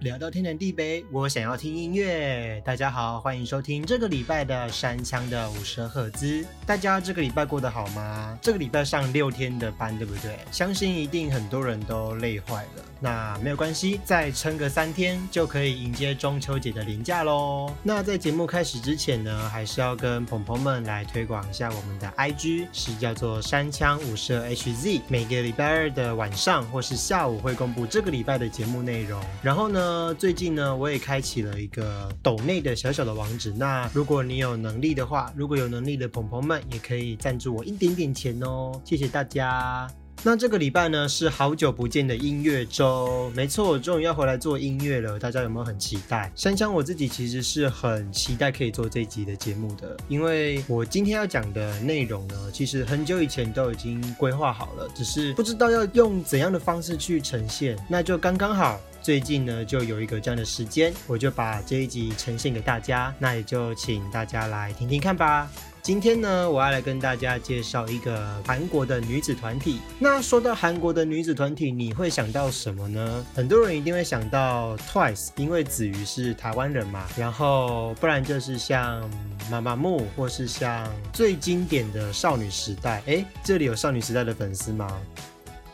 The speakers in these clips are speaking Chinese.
聊到天南地北，我想要听音乐。大家好，欢迎收听这个礼拜的山枪的五十赫兹。大家这个礼拜过得好吗？这个礼拜上六天的班，对不对？相信一定很多人都累坏了。那没有关系，再撑个三天就可以迎接中秋节的连假喽。那在节目开始之前呢，还是要跟朋朋们来推广一下我们的 IG，是叫做山枪五十 HZ。每个礼拜二的晚上或是下午会公布这个礼拜的节目内容。然后呢？呃，最近呢，我也开启了一个抖内的小小的网址。那如果你有能力的话，如果有能力的朋朋们，也可以赞助我一点点钱哦，谢谢大家。那这个礼拜呢，是好久不见的音乐周，没错，我终于要回来做音乐了。大家有没有很期待？山枪我自己其实是很期待可以做这集的节目的，因为我今天要讲的内容呢，其实很久以前都已经规划好了，只是不知道要用怎样的方式去呈现，那就刚刚好。最近呢，就有一个这样的时间，我就把这一集呈现给大家，那也就请大家来听听看吧。今天呢，我要来跟大家介绍一个韩国的女子团体。那说到韩国的女子团体，你会想到什么呢？很多人一定会想到 Twice，因为子瑜是台湾人嘛。然后不然就是像妈妈木，或是像最经典的少女时代。哎，这里有少女时代的粉丝吗？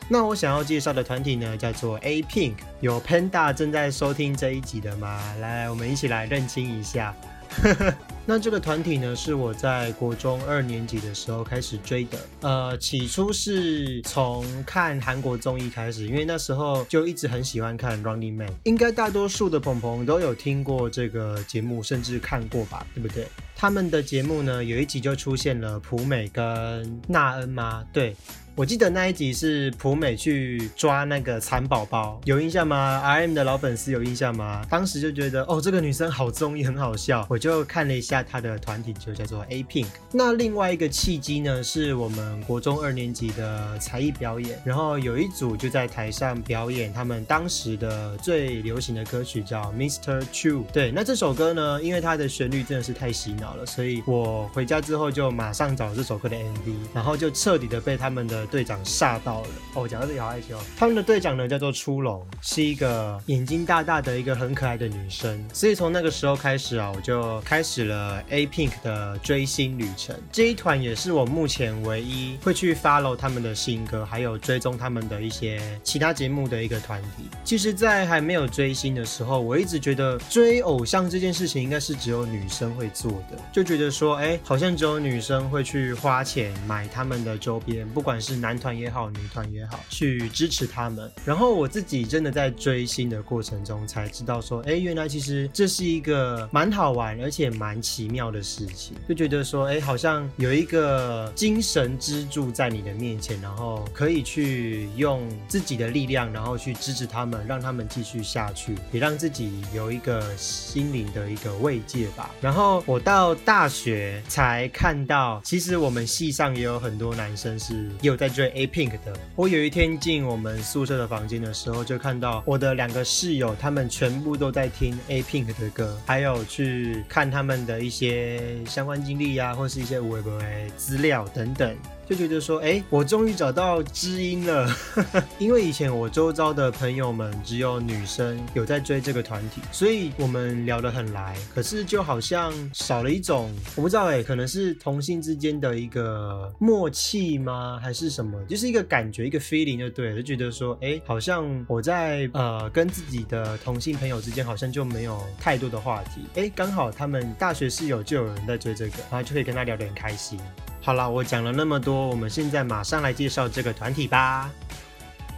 那我想要介绍的团体呢，叫做 A Pink。有 Panda 正在收听这一集的吗？来，我们一起来认清一下。那这个团体呢，是我在国中二年级的时候开始追的。呃，起初是从看韩国综艺开始，因为那时候就一直很喜欢看 Running Man。应该大多数的朋朋都有听过这个节目，甚至看过吧，对不对？他们的节目呢，有一集就出现了朴美跟娜恩吗？对。我记得那一集是普美去抓那个蚕宝宝，有印象吗？R M 的老粉丝有印象吗？当时就觉得哦，这个女生好综艺，很好笑。我就看了一下她的团体，就叫做 A Pink。那另外一个契机呢，是我们国中二年级的才艺表演，然后有一组就在台上表演他们当时的最流行的歌曲，叫 Mr. True。对，那这首歌呢，因为它的旋律真的是太洗脑了，所以我回家之后就马上找这首歌的 MV，然后就彻底的被他们的。队长吓到了哦，讲到这里好害羞。他们的队长呢叫做初龙，是一个眼睛大大的一个很可爱的女生。所以从那个时候开始啊，我就开始了 A Pink 的追星旅程。这一团也是我目前唯一会去 follow 他们的新歌，还有追踪他们的一些其他节目的一个团体。其实，在还没有追星的时候，我一直觉得追偶像这件事情应该是只有女生会做的，就觉得说，哎，好像只有女生会去花钱买他们的周边，不管是。男团也好，女团也好，去支持他们。然后我自己真的在追星的过程中，才知道说，哎，原来其实这是一个蛮好玩而且蛮奇妙的事情。就觉得说，哎，好像有一个精神支柱在你的面前，然后可以去用自己的力量，然后去支持他们，让他们继续下去，也让自己有一个心灵的一个慰藉吧。然后我到大学才看到，其实我们系上也有很多男生是有。在追 A Pink 的，我有一天进我们宿舍的房间的时候，就看到我的两个室友，他们全部都在听 A Pink 的歌，还有去看他们的一些相关经历呀，或是一些微博资料等等。就觉得说，哎，我终于找到知音了，因为以前我周遭的朋友们只有女生有在追这个团体，所以我们聊得很来。可是就好像少了一种，我不知道哎，可能是同性之间的一个默契吗，还是什么？就是一个感觉，一个 feeling 就对，就觉得说，哎，好像我在呃跟自己的同性朋友之间好像就没有太多的话题。哎，刚好他们大学室友就有人在追这个，然后就可以跟他聊得很开心。好了，我讲了那么多，我们现在马上来介绍这个团体吧。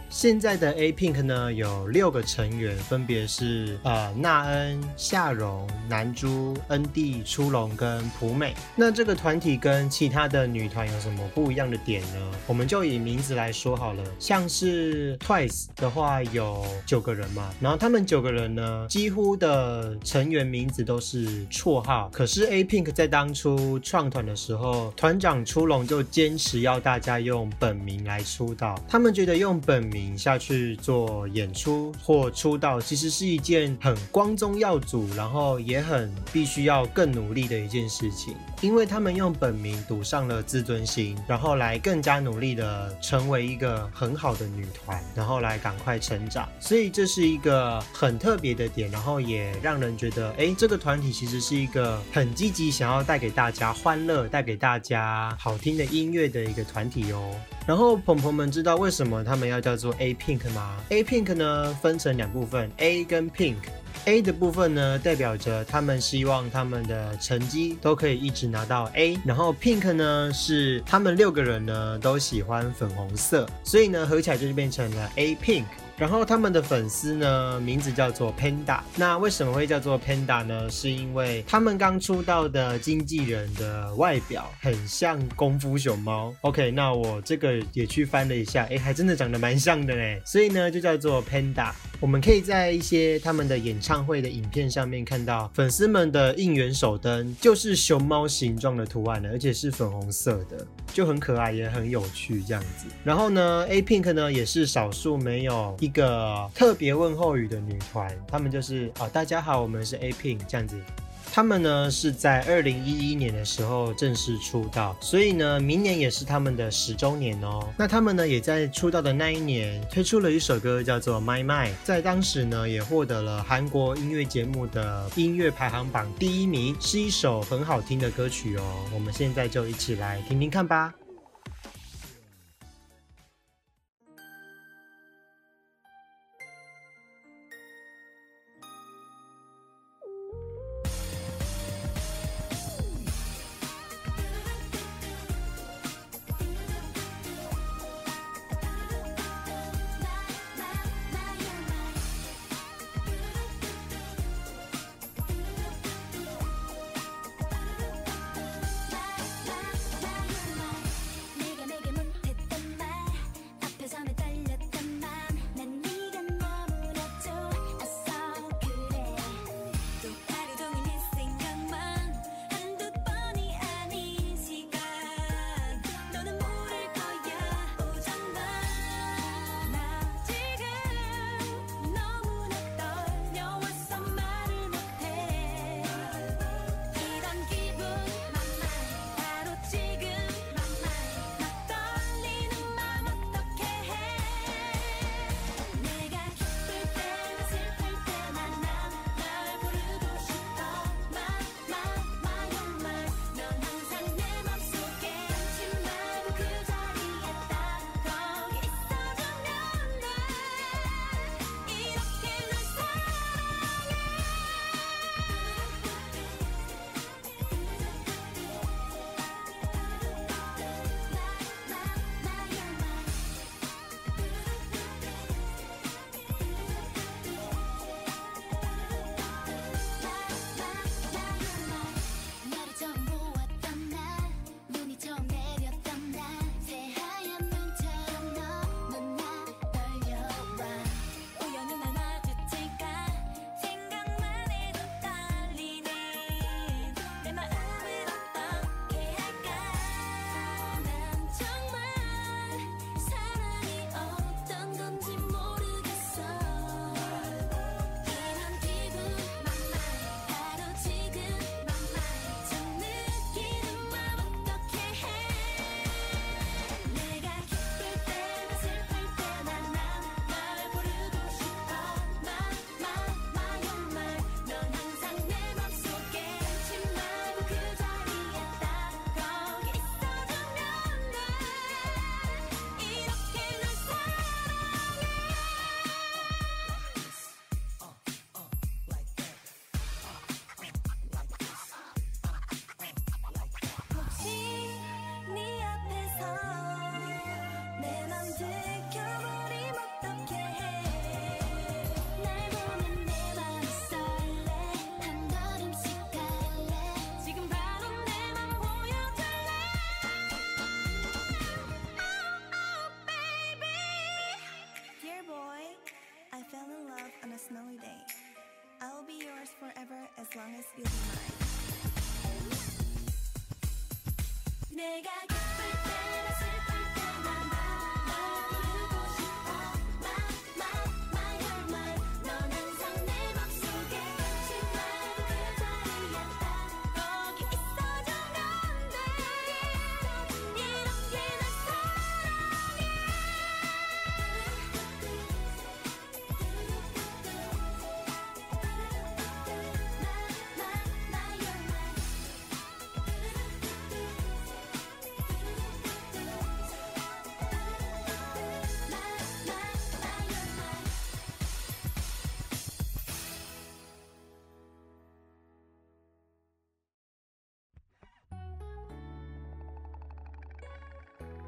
现在的 A Pink 呢有六个成员，分别是呃娜恩、夏荣、南珠、恩地、初龙跟普美。那这个团体跟其他的女团有什么不一样的点呢？我们就以名字来说好了。像是 Twice 的话有九个人嘛，然后他们九个人呢，几乎的成员名字都是绰号。可是 A Pink 在当初创团的时候，团长初龙就坚持要大家用本名来出道。他们觉得用本名。名下去做演出或出道，其实是一件很光宗耀祖，然后也很必须要更努力的一件事情，因为他们用本名赌上了自尊心，然后来更加努力的成为一个很好的女团，然后来赶快成长，所以这是一个很特别的点，然后也让人觉得，哎，这个团体其实是一个很积极，想要带给大家欢乐，带给大家好听的音乐的一个团体哦。然后朋朋们知道为什么他们要叫做 A Pink 吗？A Pink 呢分成两部分，A 跟 Pink。A 的部分呢代表着他们希望他们的成绩都可以一直拿到 A，然后 Pink 呢是他们六个人呢都喜欢粉红色，所以呢合起来就是变成了 A Pink。然后他们的粉丝呢，名字叫做 Panda。那为什么会叫做 Panda 呢？是因为他们刚出道的经纪人的外表很像功夫熊猫。OK，那我这个也去翻了一下，哎，还真的长得蛮像的嘞。所以呢，就叫做 Panda。我们可以在一些他们的演唱会的影片上面看到，粉丝们的应援手灯就是熊猫形状的图案的，而且是粉红色的，就很可爱也很有趣这样子。然后呢，A Pink 呢也是少数没有一个特别问候语的女团，他们就是啊，大家好，我们是 A Pink 这样子。他们呢是在二零一一年的时候正式出道，所以呢，明年也是他们的十周年哦。那他们呢也在出道的那一年推出了一首歌，叫做《My My》，在当时呢也获得了韩国音乐节目的音乐排行榜第一名，是一首很好听的歌曲哦。我们现在就一起来听听看吧。you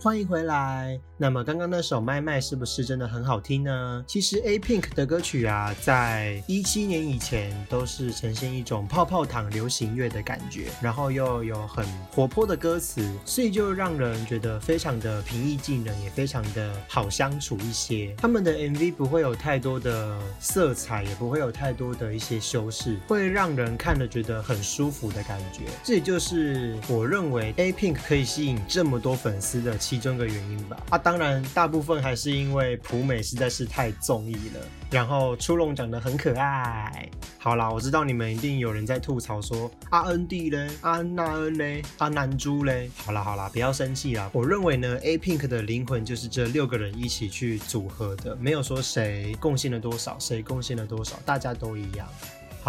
欢迎回来。那么刚刚那首《麦麦》是不是真的很好听呢？其实 A Pink 的歌曲啊，在一七年以前都是呈现一种泡泡糖流行乐的感觉，然后又有很活泼的歌词，所以就让人觉得非常的平易近人，也非常的好相处一些。他们的 MV 不会有太多的色彩，也不会有太多的一些修饰，会让人看了觉得很舒服的感觉。这也就是我认为 A Pink 可以吸引这么多粉丝的其中一个原因吧。啊，当然大部分还是因为普美实在是太综艺了，然后初龙长得很可爱。好啦，我知道你们一定有人在吐槽说阿恩弟嘞，阿娜恩嘞，阿南珠嘞。好啦好啦，不要生气啦。我认为呢，A Pink 的灵魂就是这六个人一起去组合的，没有说谁贡献了多少，谁贡献了多少，大家都一样。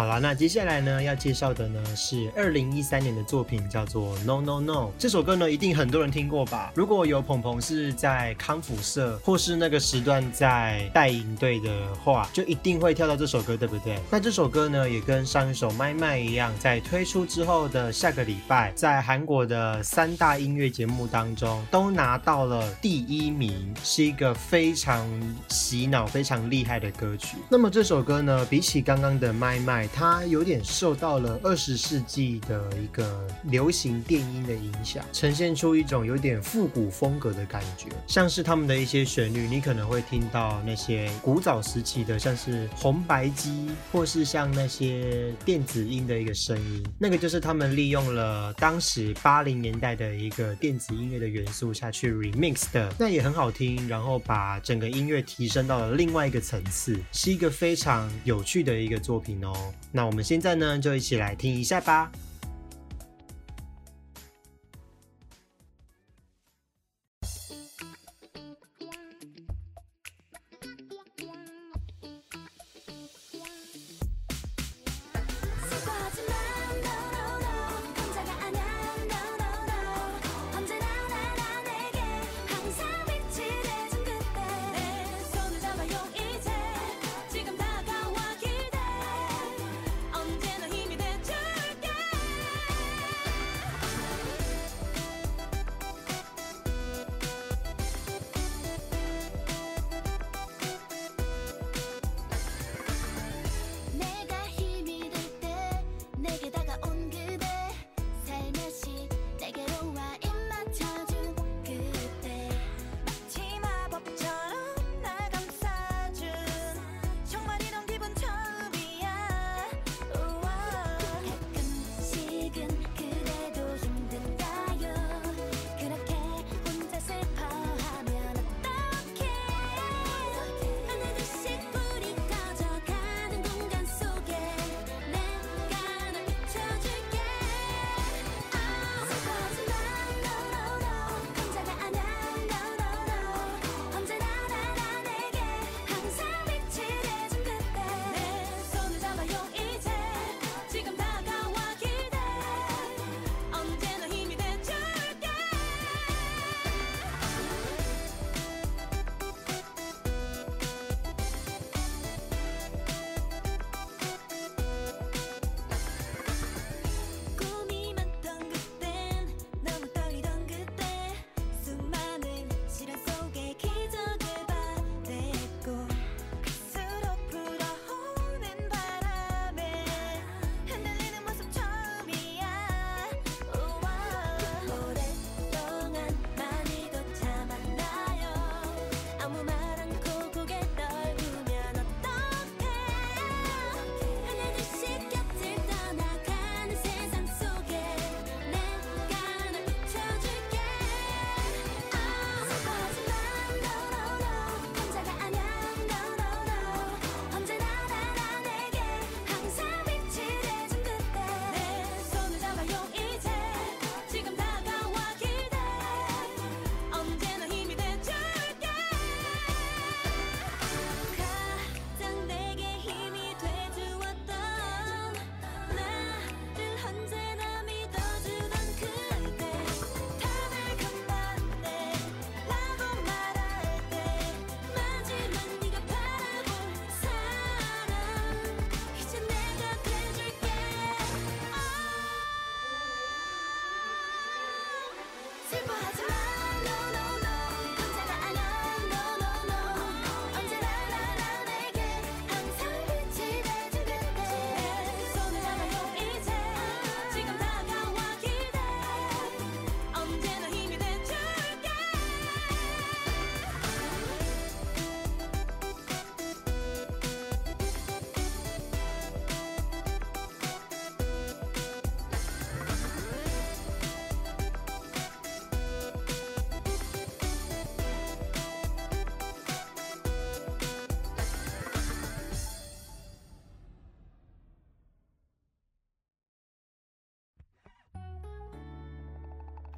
好了，那接下来呢要介绍的呢是二零一三年的作品，叫做 No No No。这首歌呢一定很多人听过吧？如果有鹏鹏是在康复社或是那个时段在带营队的话，就一定会跳到这首歌，对不对？那这首歌呢也跟上一首《麦麦》一样，在推出之后的下个礼拜，在韩国的三大音乐节目当中都拿到了第一名，是一个非常洗脑、非常厉害的歌曲。那么这首歌呢，比起刚刚的《麦麦》。它有点受到了二十世纪的一个流行电音的影响，呈现出一种有点复古风格的感觉，像是他们的一些旋律，你可能会听到那些古早时期的，像是红白机，或是像那些电子音的一个声音，那个就是他们利用了当时八零年代的一个电子音乐的元素下去 remix 的，那也很好听，然后把整个音乐提升到了另外一个层次，是一个非常有趣的一个作品哦。那我们现在呢，就一起来听一下吧。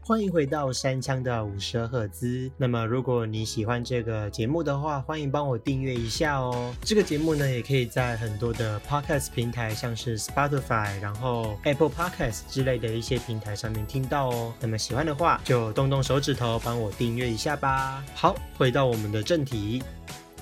欢迎回到山枪的五十赫兹。那么，如果你喜欢这个节目的话，欢迎帮我订阅一下哦。这个节目呢，也可以在很多的 podcast 平台，像是 Spotify，然后 Apple Podcast 之类的一些平台上面听到哦。那么喜欢的话，就动动手指头帮我订阅一下吧。好，回到我们的正题。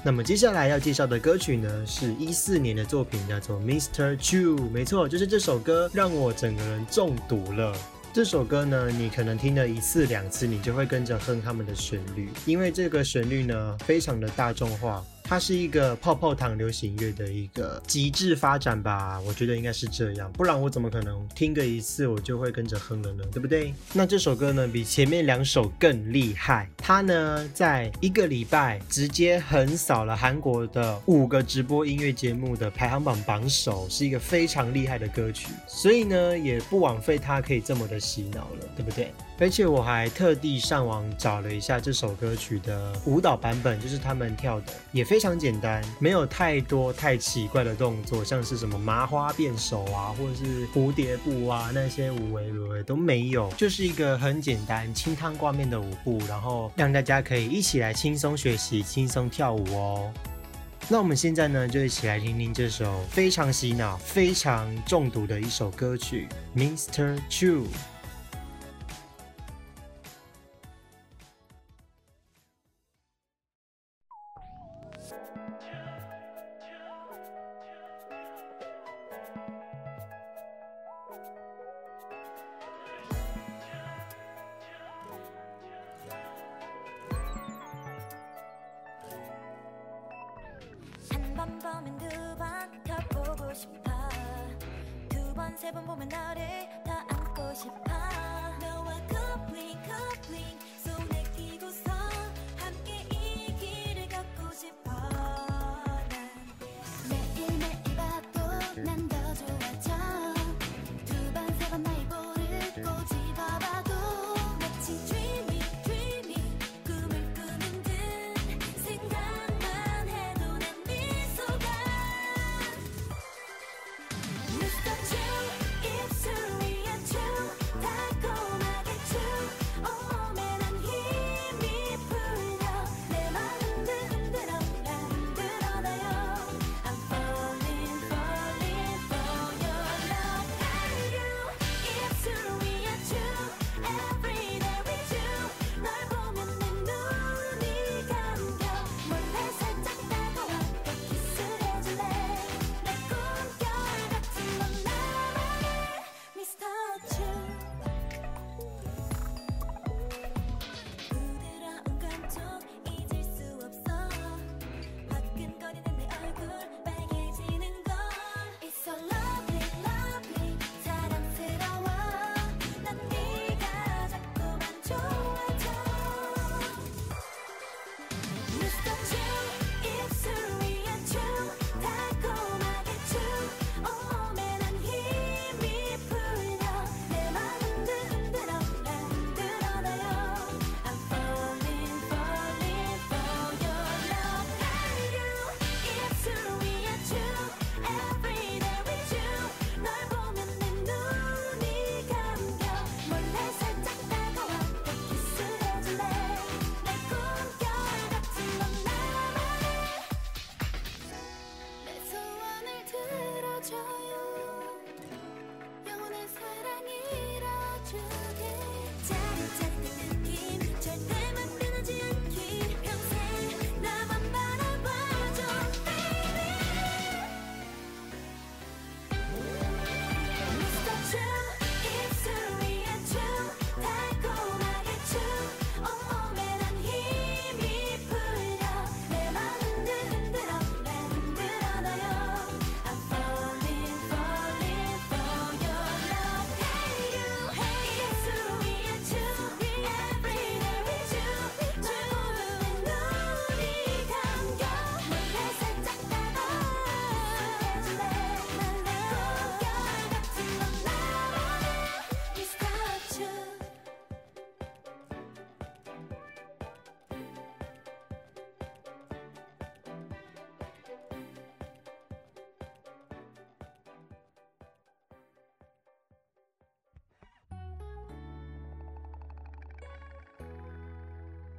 那么接下来要介绍的歌曲呢，是一四年的作品，叫做《Mr. Chu》。没错，就是这首歌让我整个人中毒了。这首歌呢，你可能听了一次两次，你就会跟着哼他们的旋律，因为这个旋律呢，非常的大众化。它是一个泡泡糖流行乐的一个极致发展吧，我觉得应该是这样，不然我怎么可能听个一次我就会跟着哼了呢？对不对？那这首歌呢，比前面两首更厉害，它呢在一个礼拜直接横扫了韩国的五个直播音乐节目的排行榜榜首，是一个非常厉害的歌曲，所以呢也不枉费它可以这么的洗脑了，对不对？而且我还特地上网找了一下这首歌曲的舞蹈版本，就是他们跳的，也非常简单，没有太多太奇怪的动作，像是什么麻花变手啊，或者是蝴蝶步啊，那些舞为为都没有，就是一个很简单清汤挂面的舞步，然后让大家可以一起来轻松学习、轻松跳舞哦。那我们现在呢，就一起来听听这首非常洗脑、非常中毒的一首歌曲《Mr. Chu》。you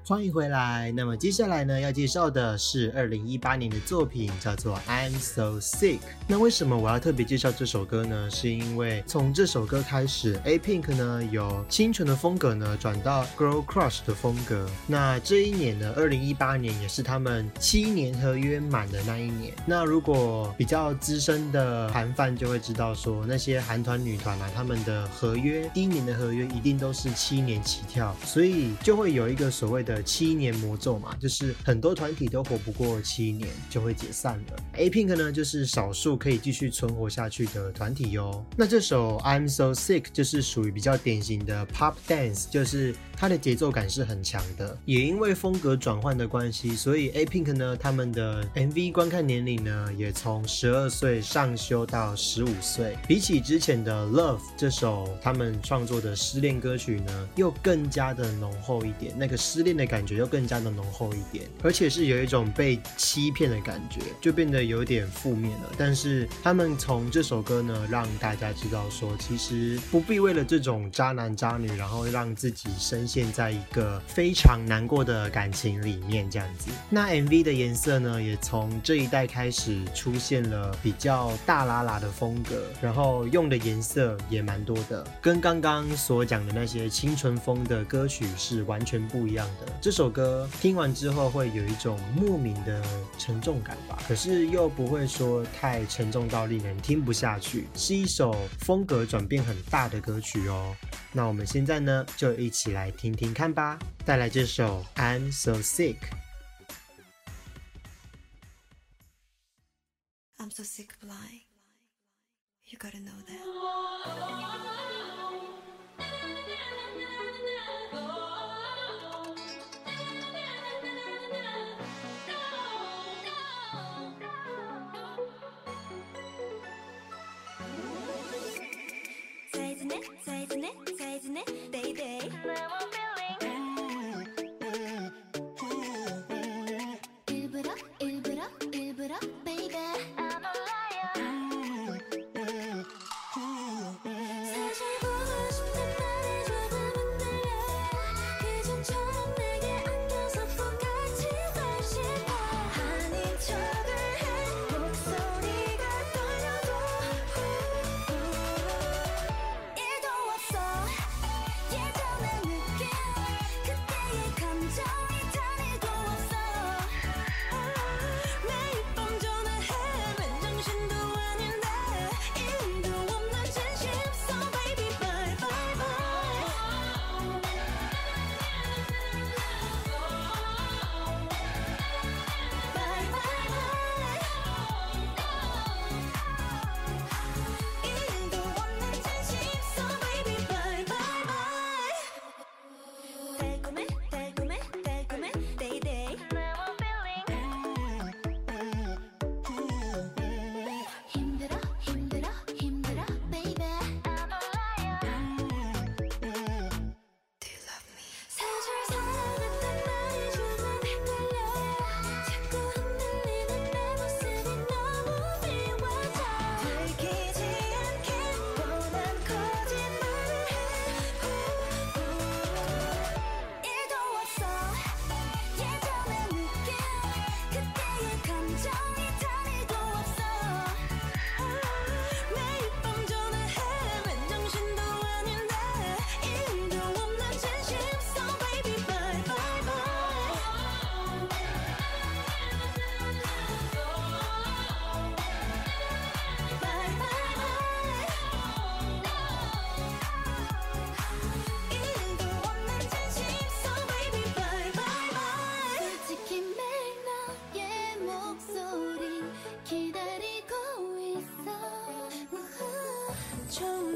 欢迎回来。那么接下来呢，要介绍的是二零一八年的作品，叫做《I'm So Sick》。那为什么我要特别介绍这首歌呢？是因为从这首歌开始，A Pink 呢由清纯的风格呢转到 Girl Crush 的风格。那这一年呢，二零一八年也是他们七年合约满的那一年。那如果比较资深的韩范就会知道说，那些韩团女团啊，他们的合约第一年的合约一定都是七年起跳，所以就会有一个所谓的。的七年魔咒嘛，就是很多团体都活不过七年就会解散了。A Pink 呢，就是少数可以继续存活下去的团体哟。那这首 I'm So Sick 就是属于比较典型的 Pop Dance，就是它的节奏感是很强的。也因为风格转换的关系，所以 A Pink 呢，他们的 MV 观看年龄呢，也从十二岁上修到十五岁。比起之前的 Love 这首他们创作的失恋歌曲呢，又更加的浓厚一点。那个失恋的。感觉又更加的浓厚一点，而且是有一种被欺骗的感觉，就变得有点负面了。但是他们从这首歌呢，让大家知道说，其实不必为了这种渣男渣女，然后让自己深陷在一个非常难过的感情里面这样子。那 MV 的颜色呢，也从这一代开始出现了比较大拉拉的风格，然后用的颜色也蛮多的，跟刚刚所讲的那些清纯风的歌曲是完全不一样的。这首歌听完之后会有一种莫名的沉重感吧，可是又不会说太沉重到令人听不下去，是一首风格转变很大的歌曲哦。那我们现在呢，就一起来听听看吧，带来这首 I'm So Sick。I'm so sick of lying. You gotta know that. 사이즈네, 사이즈네, 사이즈네,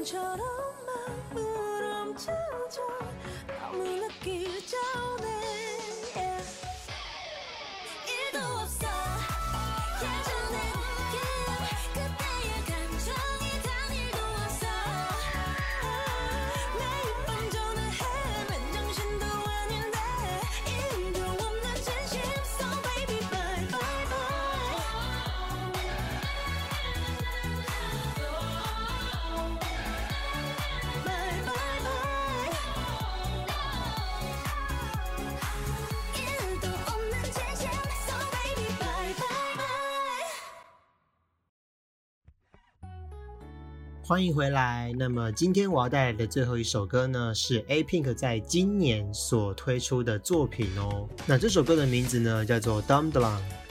처음처럼 欢迎回来。那么今天我要带来的最后一首歌呢，是 A Pink 在今年所推出的作品哦。那这首歌的名字呢，叫做《Dum Dum》。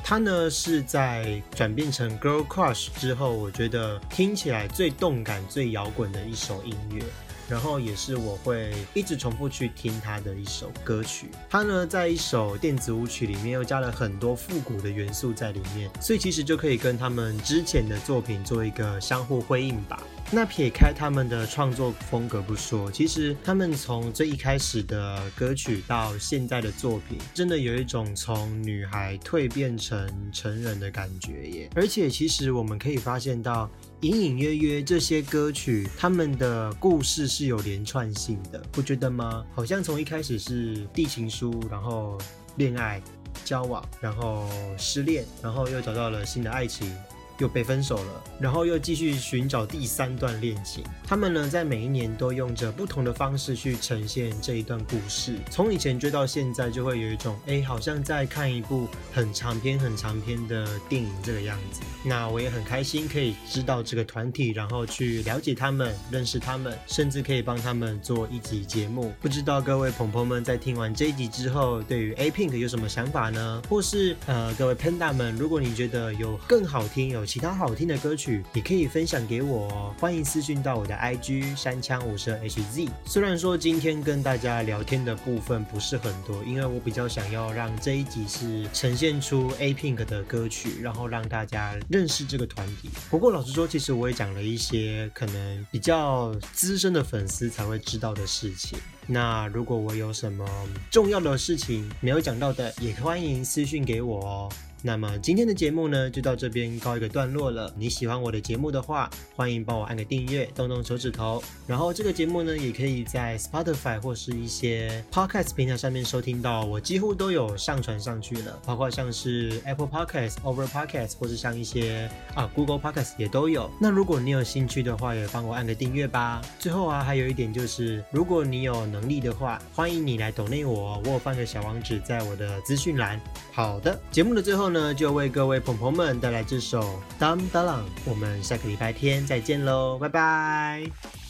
它呢是在转变成 Girl Crush 之后，我觉得听起来最动感、最摇滚的一首音乐。然后也是我会一直重复去听它的一首歌曲。它呢在一首电子舞曲里面又加了很多复古的元素在里面，所以其实就可以跟他们之前的作品做一个相互辉映吧。那撇开他们的创作风格不说，其实他们从最一开始的歌曲到现在的作品，真的有一种从女孩蜕变成成人的感觉耶。而且其实我们可以发现到，隐隐约约这些歌曲，他们的故事是有连串性的，不觉得吗？好像从一开始是递情书，然后恋爱、交往，然后失恋，然后又找到了新的爱情。又被分手了，然后又继续寻找第三段恋情。他们呢，在每一年都用着不同的方式去呈现这一段故事。从以前追到现在，就会有一种哎，好像在看一部很长篇、很长篇的电影这个样子。那我也很开心可以知道这个团体，然后去了解他们、认识他们，甚至可以帮他们做一集节目。不知道各位朋朋们在听完这一集之后，对于 A Pink 有什么想法呢？或是呃，各位 Panda 们，如果你觉得有更好听、有其他好听的歌曲，也可以分享给我哦。欢迎私讯到我的 IG 三枪五十 HZ。虽然说今天跟大家聊天的部分不是很多，因为我比较想要让这一集是呈现出 A Pink 的歌曲，然后让大家认识这个团体。不过老实说，其实我也讲了一些可能比较资深的粉丝才会知道的事情。那如果我有什么重要的事情没有讲到的，也欢迎私讯给我哦。那么今天的节目呢，就到这边告一个段落了。你喜欢我的节目的话，欢迎帮我按个订阅，动动手指头。然后这个节目呢，也可以在 Spotify 或是一些 Podcast 平台上面收听到。我几乎都有上传上去了，包括像是 Apple Podcast、Over Podcast，或是像一些啊 Google Podcast 也都有。那如果你有兴趣的话，也帮我按个订阅吧。最后啊，还有一点就是，如果你有能力的话，欢迎你来 donate 我，我有放个小网址在我的资讯栏。好的，节目的最后呢，就为各位朋友们带来这首《Dum Dum》，我们下个礼拜天再见喽，拜拜。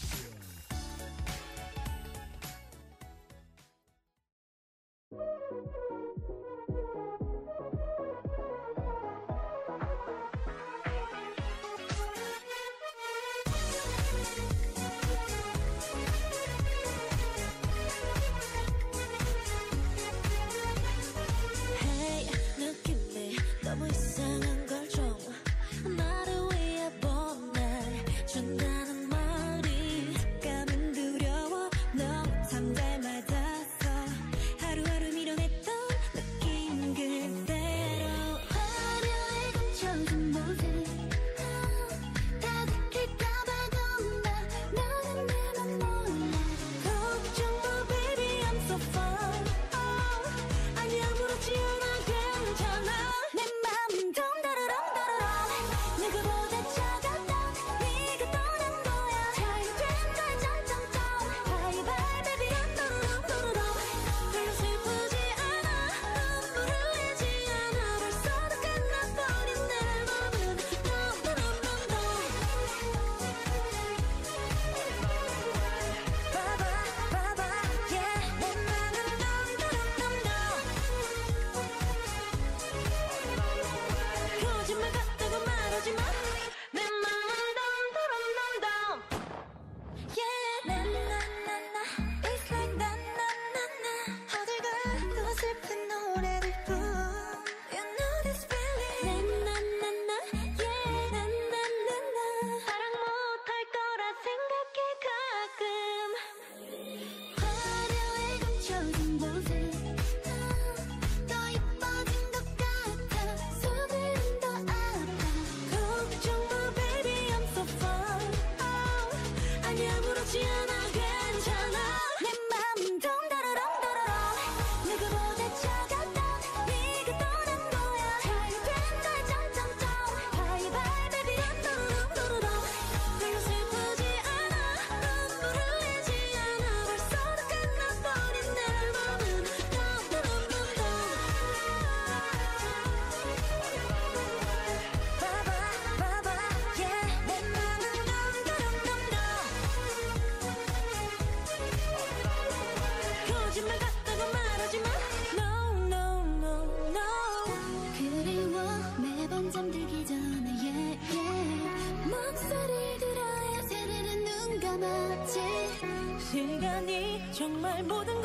chẳng mãi mỗi tháng